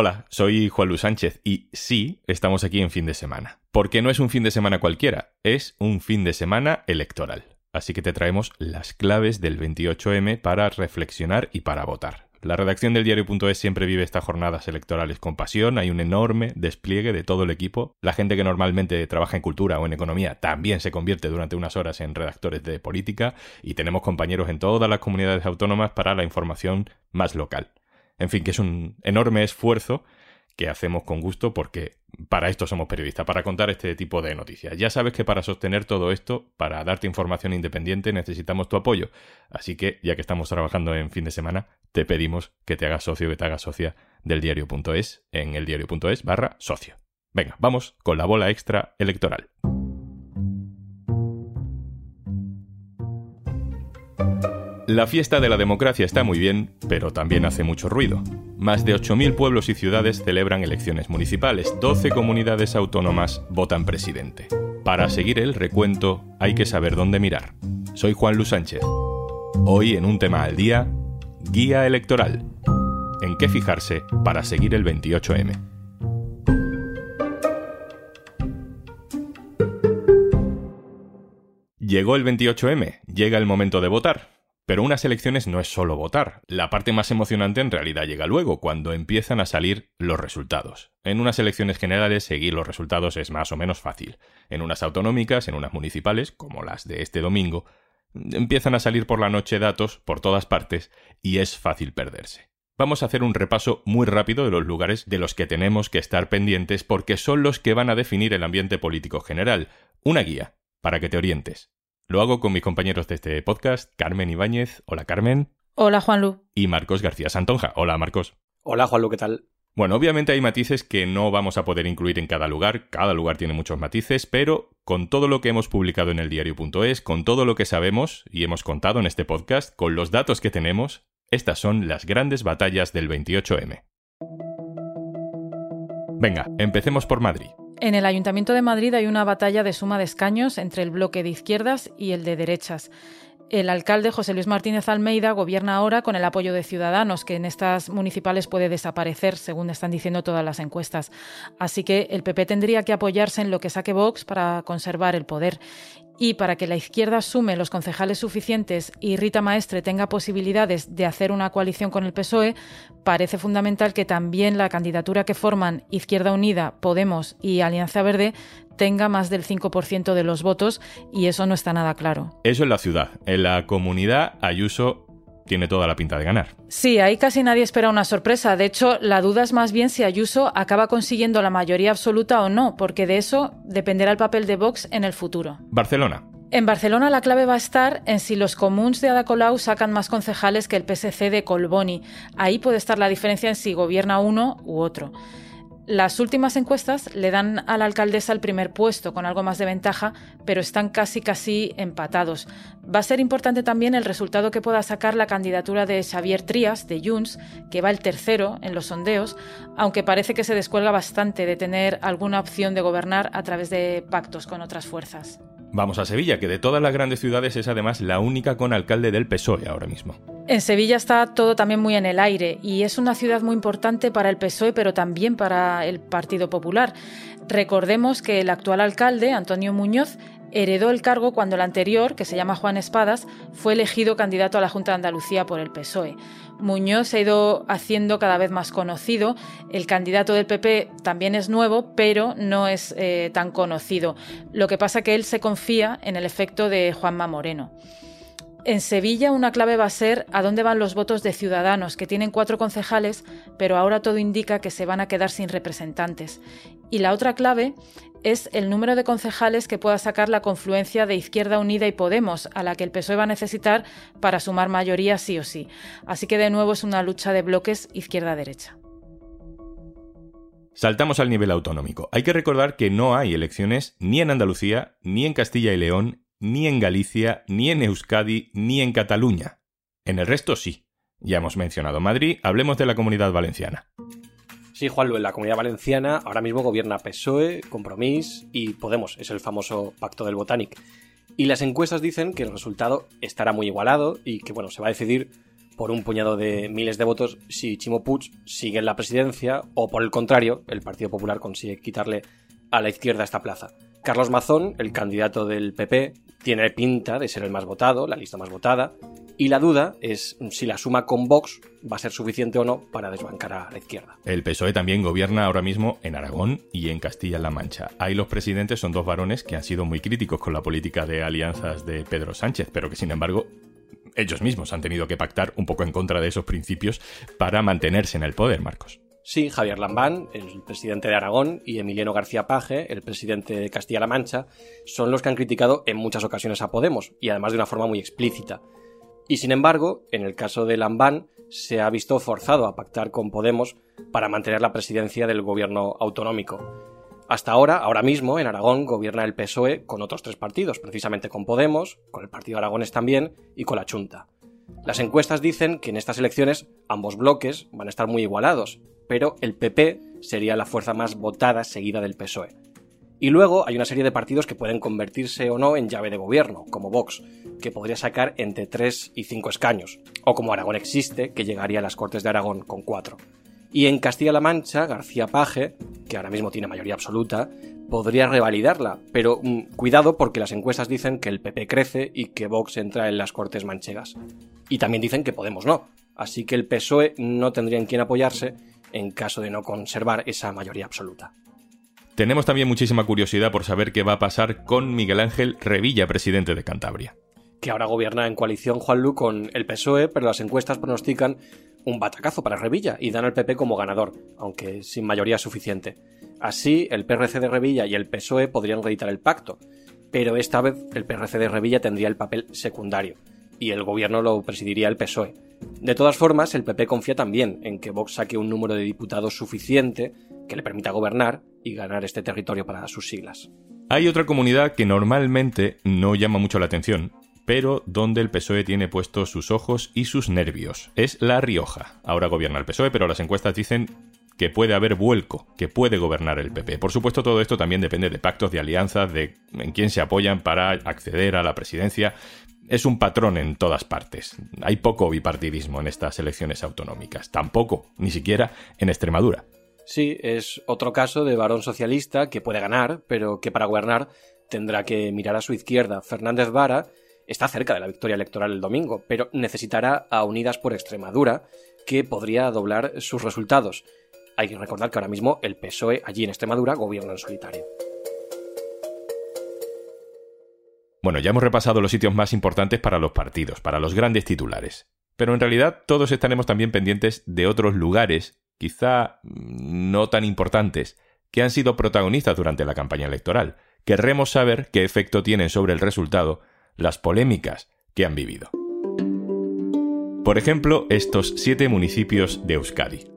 Hola, soy Juan Luis Sánchez y sí, estamos aquí en fin de semana. Porque no es un fin de semana cualquiera, es un fin de semana electoral. Así que te traemos las claves del 28M para reflexionar y para votar. La redacción del diario.es siempre vive estas jornadas electorales con pasión, hay un enorme despliegue de todo el equipo. La gente que normalmente trabaja en cultura o en economía también se convierte durante unas horas en redactores de política y tenemos compañeros en todas las comunidades autónomas para la información más local. En fin, que es un enorme esfuerzo que hacemos con gusto porque para esto somos periodistas, para contar este tipo de noticias. Ya sabes que para sostener todo esto, para darte información independiente, necesitamos tu apoyo. Así que, ya que estamos trabajando en fin de semana, te pedimos que te hagas socio, que te hagas socia del diario.es en el diario.es barra socio. Venga, vamos con la bola extra electoral. La fiesta de la democracia está muy bien, pero también hace mucho ruido. Más de 8.000 pueblos y ciudades celebran elecciones municipales, 12 comunidades autónomas votan presidente. Para seguir el recuento hay que saber dónde mirar. Soy Juan Luis Sánchez. Hoy en un tema al día, guía electoral. ¿En qué fijarse para seguir el 28M? Llegó el 28M, llega el momento de votar. Pero unas elecciones no es solo votar. La parte más emocionante en realidad llega luego, cuando empiezan a salir los resultados. En unas elecciones generales seguir los resultados es más o menos fácil. En unas autonómicas, en unas municipales, como las de este domingo, empiezan a salir por la noche datos por todas partes y es fácil perderse. Vamos a hacer un repaso muy rápido de los lugares de los que tenemos que estar pendientes porque son los que van a definir el ambiente político general. Una guía, para que te orientes. Lo hago con mis compañeros de este podcast, Carmen Ibáñez. Hola, Carmen. Hola, Juanlu. Y Marcos García Santonja. Hola, Marcos. Hola, Juanlu, ¿qué tal? Bueno, obviamente hay matices que no vamos a poder incluir en cada lugar, cada lugar tiene muchos matices, pero con todo lo que hemos publicado en el diario.es, con todo lo que sabemos y hemos contado en este podcast, con los datos que tenemos, estas son las grandes batallas del 28M. Venga, empecemos por Madrid. En el Ayuntamiento de Madrid hay una batalla de suma de escaños entre el bloque de izquierdas y el de derechas. El alcalde José Luis Martínez Almeida gobierna ahora con el apoyo de Ciudadanos, que en estas municipales puede desaparecer, según están diciendo todas las encuestas. Así que el PP tendría que apoyarse en lo que saque Vox para conservar el poder. Y para que la izquierda sume los concejales suficientes y Rita Maestre tenga posibilidades de hacer una coalición con el PSOE, parece fundamental que también la candidatura que forman Izquierda Unida, Podemos y Alianza Verde tenga más del 5% de los votos y eso no está nada claro. Eso en la ciudad. En la comunidad, Ayuso tiene toda la pinta de ganar. Sí, ahí casi nadie espera una sorpresa. De hecho, la duda es más bien si Ayuso acaba consiguiendo la mayoría absoluta o no, porque de eso dependerá el papel de Vox en el futuro. Barcelona. En Barcelona la clave va a estar en si los comuns de Ada Colau sacan más concejales que el PSC de Colboni. Ahí puede estar la diferencia en si gobierna uno u otro. Las últimas encuestas le dan a la alcaldesa el primer puesto con algo más de ventaja, pero están casi casi empatados. Va a ser importante también el resultado que pueda sacar la candidatura de Xavier Trías de Junts, que va el tercero en los sondeos, aunque parece que se descuelga bastante de tener alguna opción de gobernar a través de pactos con otras fuerzas. Vamos a Sevilla, que de todas las grandes ciudades es además la única con alcalde del PSOE ahora mismo. En Sevilla está todo también muy en el aire y es una ciudad muy importante para el PSOE, pero también para el Partido Popular. Recordemos que el actual alcalde, Antonio Muñoz, heredó el cargo cuando el anterior, que se llama Juan Espadas, fue elegido candidato a la Junta de Andalucía por el PSOE. Muñoz se ha ido haciendo cada vez más conocido. El candidato del PP también es nuevo, pero no es eh, tan conocido. Lo que pasa que él se confía en el efecto de Juanma Moreno. En Sevilla una clave va a ser a dónde van los votos de Ciudadanos, que tienen cuatro concejales, pero ahora todo indica que se van a quedar sin representantes. Y la otra clave es el número de concejales que pueda sacar la confluencia de Izquierda Unida y Podemos, a la que el PSOE va a necesitar para sumar mayoría sí o sí. Así que de nuevo es una lucha de bloques izquierda-derecha. Saltamos al nivel autonómico. Hay que recordar que no hay elecciones ni en Andalucía, ni en Castilla y León, ni en Galicia, ni en Euskadi, ni en Cataluña. En el resto sí. Ya hemos mencionado Madrid, hablemos de la comunidad valenciana. Sí, Juanlu, en la comunidad valenciana ahora mismo gobierna PSOE, Compromís y Podemos, es el famoso pacto del Botanic. Y las encuestas dicen que el resultado estará muy igualado y que bueno, se va a decidir por un puñado de miles de votos si Chimo Puig sigue en la presidencia o por el contrario, el Partido Popular consigue quitarle a la izquierda esta plaza. Carlos Mazón, el candidato del PP, tiene pinta de ser el más votado, la lista más votada, y la duda es si la suma con Vox va a ser suficiente o no para desbancar a la izquierda. El PSOE también gobierna ahora mismo en Aragón y en Castilla-La Mancha. Ahí los presidentes son dos varones que han sido muy críticos con la política de alianzas de Pedro Sánchez, pero que sin embargo ellos mismos han tenido que pactar un poco en contra de esos principios para mantenerse en el poder, Marcos. Sí, Javier Lambán, el presidente de Aragón, y Emiliano García Paje, el presidente de Castilla-La Mancha, son los que han criticado en muchas ocasiones a Podemos, y además de una forma muy explícita. Y sin embargo, en el caso de Lambán, se ha visto forzado a pactar con Podemos para mantener la presidencia del gobierno autonómico. Hasta ahora, ahora mismo, en Aragón gobierna el PSOE con otros tres partidos, precisamente con Podemos, con el Partido Aragones también y con la Junta. Las encuestas dicen que en estas elecciones ambos bloques van a estar muy igualados, pero el PP sería la fuerza más votada seguida del PSOE. Y luego hay una serie de partidos que pueden convertirse o no en llave de gobierno, como Vox, que podría sacar entre 3 y 5 escaños, o como Aragón existe, que llegaría a las Cortes de Aragón con 4. Y en Castilla-La Mancha, García Paje, que ahora mismo tiene mayoría absoluta, podría revalidarla, pero mm, cuidado porque las encuestas dicen que el PP crece y que Vox entra en las Cortes manchegas. Y también dicen que Podemos no, así que el PSOE no tendría en quién apoyarse en caso de no conservar esa mayoría absoluta. Tenemos también muchísima curiosidad por saber qué va a pasar con Miguel Ángel Revilla, presidente de Cantabria. Que ahora gobierna en coalición Juanlu con el PSOE, pero las encuestas pronostican un batacazo para Revilla y dan al PP como ganador, aunque sin mayoría suficiente. Así, el PRC de Revilla y el PSOE podrían reeditar el pacto, pero esta vez el PRC de Revilla tendría el papel secundario y el gobierno lo presidiría el PSOE. De todas formas, el PP confía también en que Vox saque un número de diputados suficiente que le permita gobernar y ganar este territorio para sus siglas. Hay otra comunidad que normalmente no llama mucho la atención, pero donde el PSOE tiene puestos sus ojos y sus nervios. Es La Rioja. Ahora gobierna el PSOE, pero las encuestas dicen que puede haber vuelco, que puede gobernar el PP. Por supuesto, todo esto también depende de pactos, de alianzas, de en quién se apoyan para acceder a la presidencia, es un patrón en todas partes. Hay poco bipartidismo en estas elecciones autonómicas. Tampoco, ni siquiera en Extremadura. Sí, es otro caso de varón socialista que puede ganar, pero que para gobernar tendrá que mirar a su izquierda. Fernández Vara está cerca de la victoria electoral el domingo, pero necesitará a Unidas por Extremadura, que podría doblar sus resultados. Hay que recordar que ahora mismo el PSOE allí en Extremadura gobierna en solitario. Bueno, ya hemos repasado los sitios más importantes para los partidos, para los grandes titulares. Pero en realidad todos estaremos también pendientes de otros lugares, quizá no tan importantes, que han sido protagonistas durante la campaña electoral. Querremos saber qué efecto tienen sobre el resultado las polémicas que han vivido. Por ejemplo, estos siete municipios de Euskadi.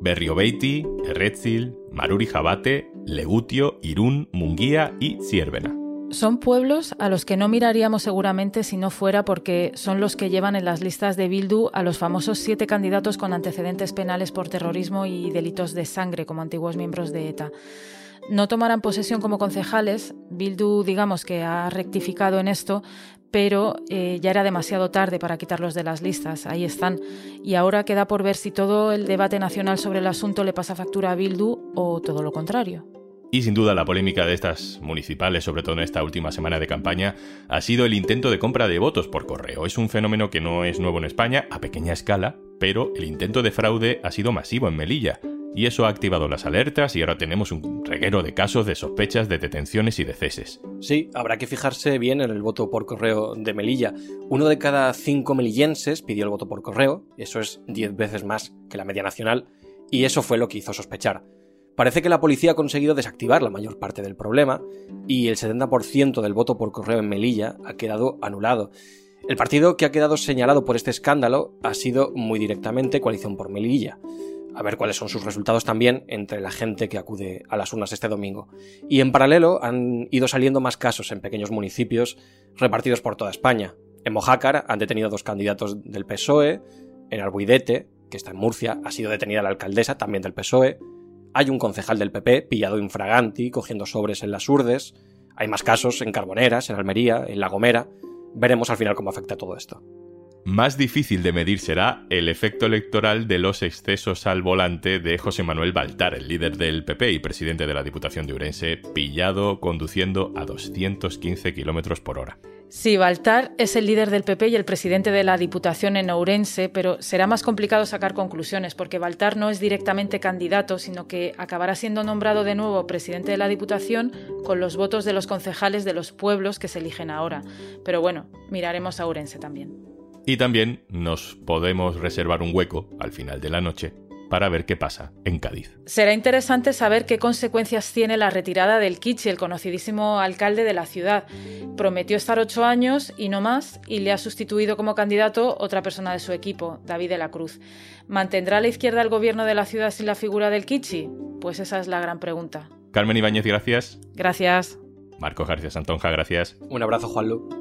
Berriobeiti, Erretzil, Maruri Jabate, Legutio, Irún, Munguía y Ciervena. Son pueblos a los que no miraríamos seguramente si no fuera porque son los que llevan en las listas de Bildu a los famosos siete candidatos con antecedentes penales por terrorismo y delitos de sangre como antiguos miembros de ETA. No tomarán posesión como concejales, Bildu digamos que ha rectificado en esto, pero eh, ya era demasiado tarde para quitarlos de las listas, ahí están. Y ahora queda por ver si todo el debate nacional sobre el asunto le pasa factura a Bildu o todo lo contrario. Y sin duda la polémica de estas municipales, sobre todo en esta última semana de campaña, ha sido el intento de compra de votos por correo. Es un fenómeno que no es nuevo en España, a pequeña escala, pero el intento de fraude ha sido masivo en Melilla, y eso ha activado las alertas y ahora tenemos un reguero de casos de sospechas de detenciones y de ceses. Sí, habrá que fijarse bien en el voto por correo de Melilla. Uno de cada cinco melillenses pidió el voto por correo, eso es diez veces más que la media nacional, y eso fue lo que hizo sospechar. Parece que la policía ha conseguido desactivar la mayor parte del problema y el 70% del voto por correo en Melilla ha quedado anulado. El partido que ha quedado señalado por este escándalo ha sido muy directamente Coalición por Melilla. A ver cuáles son sus resultados también entre la gente que acude a las urnas este domingo. Y en paralelo han ido saliendo más casos en pequeños municipios repartidos por toda España. En Mojácar han detenido dos candidatos del PSOE, en Albuidete, que está en Murcia, ha sido detenida la alcaldesa también del PSOE, hay un concejal del PP pillado infraganti, cogiendo sobres en las urdes. Hay más casos en Carboneras, en Almería, en La Gomera. Veremos al final cómo afecta todo esto. Más difícil de medir será el efecto electoral de los excesos al volante de José Manuel Baltar, el líder del PP y presidente de la Diputación de Urense, pillado conduciendo a 215 kilómetros por hora. Sí, Baltar es el líder del PP y el presidente de la Diputación en Ourense, pero será más complicado sacar conclusiones porque Baltar no es directamente candidato, sino que acabará siendo nombrado de nuevo presidente de la Diputación con los votos de los concejales de los pueblos que se eligen ahora. Pero bueno, miraremos a Ourense también. Y también nos podemos reservar un hueco al final de la noche para ver qué pasa en Cádiz. Será interesante saber qué consecuencias tiene la retirada del Kichi, el conocidísimo alcalde de la ciudad. Prometió estar ocho años y no más, y le ha sustituido como candidato otra persona de su equipo, David de la Cruz. ¿Mantendrá la izquierda el gobierno de la ciudad sin la figura del Kichi? Pues esa es la gran pregunta. Carmen Ibáñez, gracias. Gracias. Marcos García Santonja, gracias. Un abrazo, Juanlu.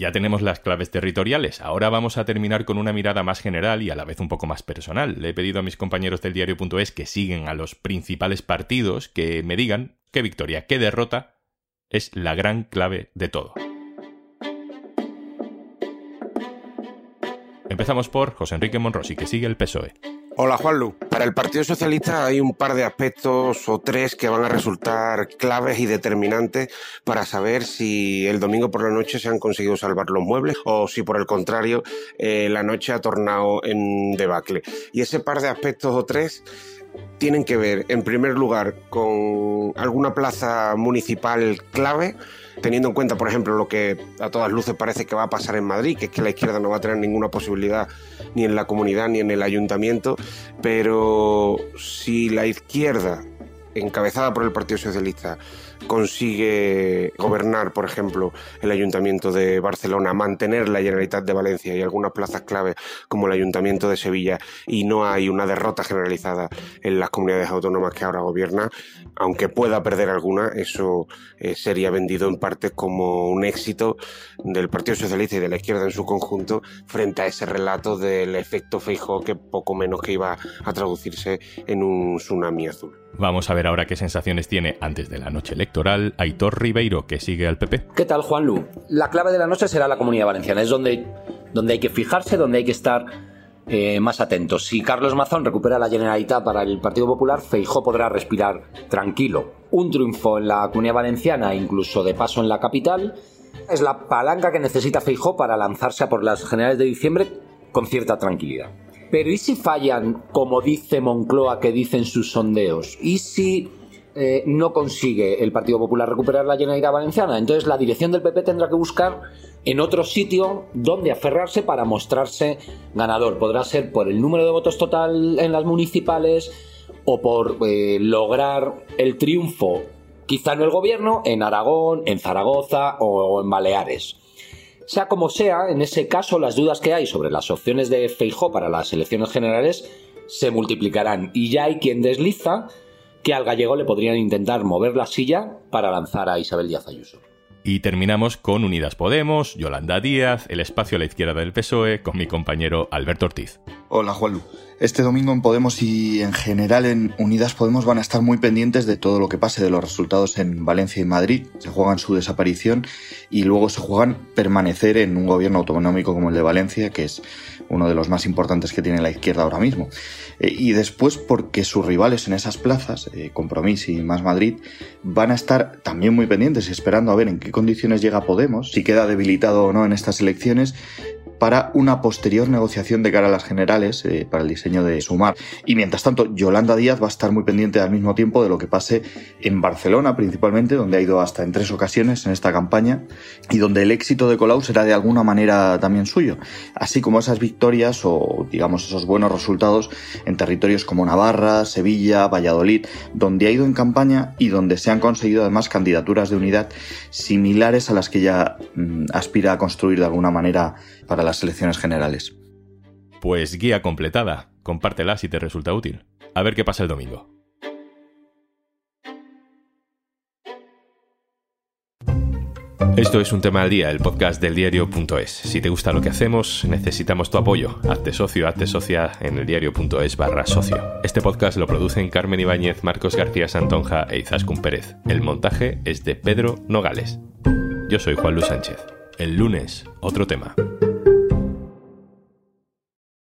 Ya tenemos las claves territoriales, ahora vamos a terminar con una mirada más general y a la vez un poco más personal. Le he pedido a mis compañeros del diario.es que siguen a los principales partidos que me digan qué victoria, qué derrota es la gran clave de todo. Empezamos por José Enrique Monrosi, que sigue el PSOE. Hola Juanlu. Para el Partido Socialista hay un par de aspectos o tres que van a resultar claves y determinantes para saber si el domingo por la noche se han conseguido salvar los muebles o si por el contrario eh, la noche ha tornado en debacle. Y ese par de aspectos o tres tienen que ver, en primer lugar, con alguna plaza municipal clave teniendo en cuenta, por ejemplo, lo que a todas luces parece que va a pasar en Madrid, que es que la izquierda no va a tener ninguna posibilidad ni en la comunidad ni en el ayuntamiento, pero si la izquierda, encabezada por el Partido Socialista, consigue gobernar, por ejemplo, el Ayuntamiento de Barcelona, mantener la Generalitat de Valencia y algunas plazas clave como el Ayuntamiento de Sevilla y no hay una derrota generalizada en las comunidades autónomas que ahora gobierna, aunque pueda perder alguna, eso eh, sería vendido en parte como un éxito del Partido Socialista y de la izquierda en su conjunto frente a ese relato del efecto Feijóo que poco menos que iba a traducirse en un tsunami azul. Vamos a ver ahora qué sensaciones tiene antes de la noche electoral Aitor Ribeiro, que sigue al PP. ¿Qué tal, Juan Lu? La clave de la noche será la comunidad valenciana. Es donde, donde hay que fijarse, donde hay que estar eh, más atentos. Si Carlos Mazón recupera la Generalitat para el Partido Popular, Feijó podrá respirar tranquilo. Un triunfo en la comunidad valenciana, incluso de paso en la capital, es la palanca que necesita Feijó para lanzarse a por las generales de diciembre con cierta tranquilidad. Pero ¿y si fallan, como dice Moncloa, que dicen sus sondeos? ¿Y si eh, no consigue el Partido Popular recuperar la Generalitat Valenciana? Entonces la dirección del PP tendrá que buscar en otro sitio donde aferrarse para mostrarse ganador. Podrá ser por el número de votos total en las municipales o por eh, lograr el triunfo, quizá no el gobierno, en Aragón, en Zaragoza o en Baleares. Sea como sea, en ese caso las dudas que hay sobre las opciones de Feijó para las elecciones generales se multiplicarán y ya hay quien desliza que al gallego le podrían intentar mover la silla para lanzar a Isabel Díaz Ayuso. Y terminamos con Unidas Podemos, Yolanda Díaz, el espacio a la izquierda del PSOE, con mi compañero Alberto Ortiz. Hola, Juanlu. Este domingo en Podemos y en general en Unidas Podemos van a estar muy pendientes de todo lo que pase de los resultados en Valencia y Madrid. Se juegan su desaparición y luego se juegan permanecer en un gobierno autonómico como el de Valencia, que es uno de los más importantes que tiene la izquierda ahora mismo. Eh, y después porque sus rivales en esas plazas, eh, Compromís y Más Madrid, van a estar también muy pendientes esperando a ver en qué condiciones llega Podemos, si queda debilitado o no en estas elecciones para una posterior negociación de cara a las generales eh, para el diseño de Sumar. Y mientras tanto, Yolanda Díaz va a estar muy pendiente al mismo tiempo de lo que pase en Barcelona, principalmente, donde ha ido hasta en tres ocasiones en esta campaña y donde el éxito de Colau será de alguna manera también suyo, así como esas victorias o, digamos, esos buenos resultados en territorios como Navarra, Sevilla, Valladolid, donde ha ido en campaña y donde se han conseguido además candidaturas de unidad similares a las que ya mm, aspira a construir de alguna manera para las elecciones generales. Pues guía completada, compártela si te resulta útil. A ver qué pasa el domingo. Esto es un tema al día, el podcast del diario.es. Si te gusta lo que hacemos, necesitamos tu apoyo. Hazte socio, hazte socia en el diario.es barra socio. Este podcast lo producen Carmen Ibáñez, Marcos García Santonja e Izaskun Pérez. El montaje es de Pedro Nogales. Yo soy Juan Luis Sánchez. El lunes, otro tema.